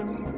even